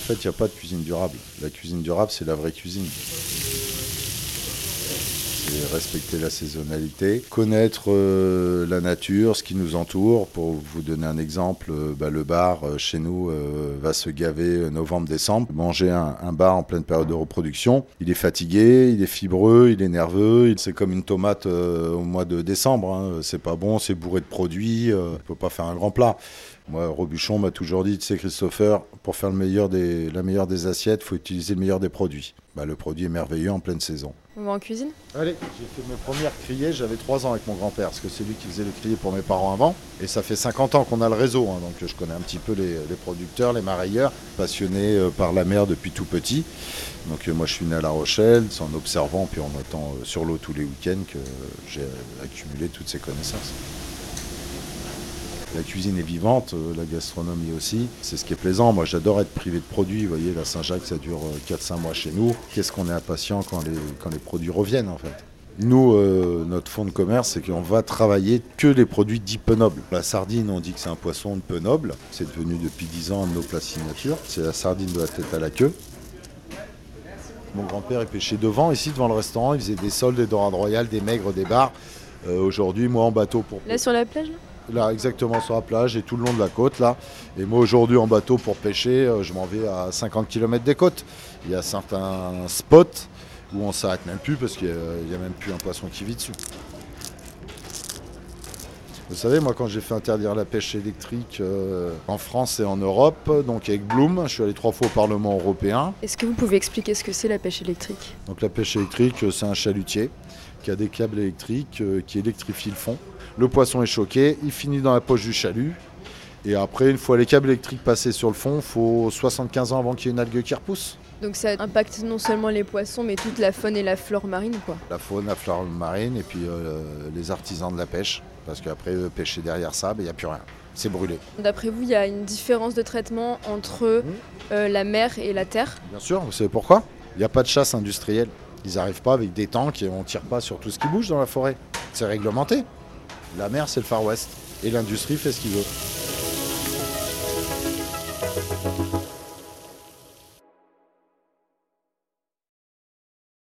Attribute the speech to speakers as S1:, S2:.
S1: fait, il n'y a pas de cuisine durable. La cuisine durable, c'est la vraie cuisine respecter la saisonnalité, connaître euh, la nature, ce qui nous entoure. Pour vous donner un exemple, euh, bah, le bar euh, chez nous va se gaver novembre-décembre. Manger un, bar en pleine période de reproduction, il est fatigué, il est fibreux, il est nerveux. C'est comme une tomate au mois de décembre. Hein. C'est pas bon, c'est bourré de produits. on peut pas faire un grand plat. Moi, Robuchon m'a toujours dit, tu sais, Christopher, pour faire le meilleur des, la meilleure des assiettes, il faut utiliser le meilleur des produits. Bah, le produit est merveilleux en pleine saison.
S2: On va en cuisine
S1: Allez, j'ai fait mes premières criées, j'avais 3 ans avec mon grand-père, parce que c'est lui qui faisait le crier pour mes parents avant. Et ça fait 50 ans qu'on a le réseau, hein, donc je connais un petit peu les, producteurs, les marailleurs, passionnés euh, par la mer depuis tout petit. Donc euh, moi je suis né à La Rochelle, c'est en observant puis en étant euh, sur l'eau tous les week-ends que j'ai accumulé toutes ces connaissances. La cuisine est vivante, euh, la gastronomie aussi. C'est ce qui est plaisant. Moi, j'adore être privé de produits. Vous voyez, la Saint-Jacques, ça dure 4-5 euh, mois chez nous. Qu'est-ce qu'on est impatient quand les, produits reviennent, en fait? Nous, euh, notre fonds de commerce, c'est qu'on va travailler que les produits dits peu nobles. La sardine, on dit que c'est un poisson peu noble. C'est devenu depuis 10 ans un de nos plats signature. C'est la sardine de la tête à la queue. Mon grand-père, il pêchait devant, ici, devant le restaurant. Il faisait des soldes, des dorades royales, des maigres, des bars. Aujourd'hui, moi, en bateau pour...
S2: Là, sur la plage
S1: là? Exactement sur la plage et tout le long de la côte là. Et moi aujourd'hui en bateau pour pêcher, euh, je m'en vais à 50 km des côtes. Il y a certains spots où on s'arrête même plus parce qu'il n'y a, même plus un poisson qui vit dessus. Vous savez, moi, quand j'ai fait interdire la pêche électrique euh, en France et en Europe, donc avec Bloom, je suis allé trois fois au Parlement européen.
S2: Est-ce que vous pouvez expliquer ce que c'est la pêche électrique?
S1: Donc la pêche électrique, c'est un chalutier qui a des câbles électriques euh, qui électrifient le fond. Le poisson est choqué, il finit dans la poche du chalut. Et après, une fois les câbles électriques passés sur le fond, il faut 75 ans avant qu'il y ait une algue qui repousse.
S2: Donc ça impacte non seulement les poissons, mais toute la faune et la flore marine, quoi.
S1: La faune, la flore marine, et puis euh, les artisans de la pêche. Parce qu'après, pêcher derrière ça, ben, il n'y a plus rien. C'est brûlé.
S2: D'après vous, il y a une différence de traitement entre mmh. euh, la mer et la terre?
S1: Bien sûr, vous savez pourquoi? Il n'y a pas de chasse industrielle. Ils n'arrivent pas avec des tanks et on ne tire pas sur tout ce qui bouge dans la forêt. C'est réglementé. La mer, c'est le Far West. Et l'industrie fait ce qu'il veut.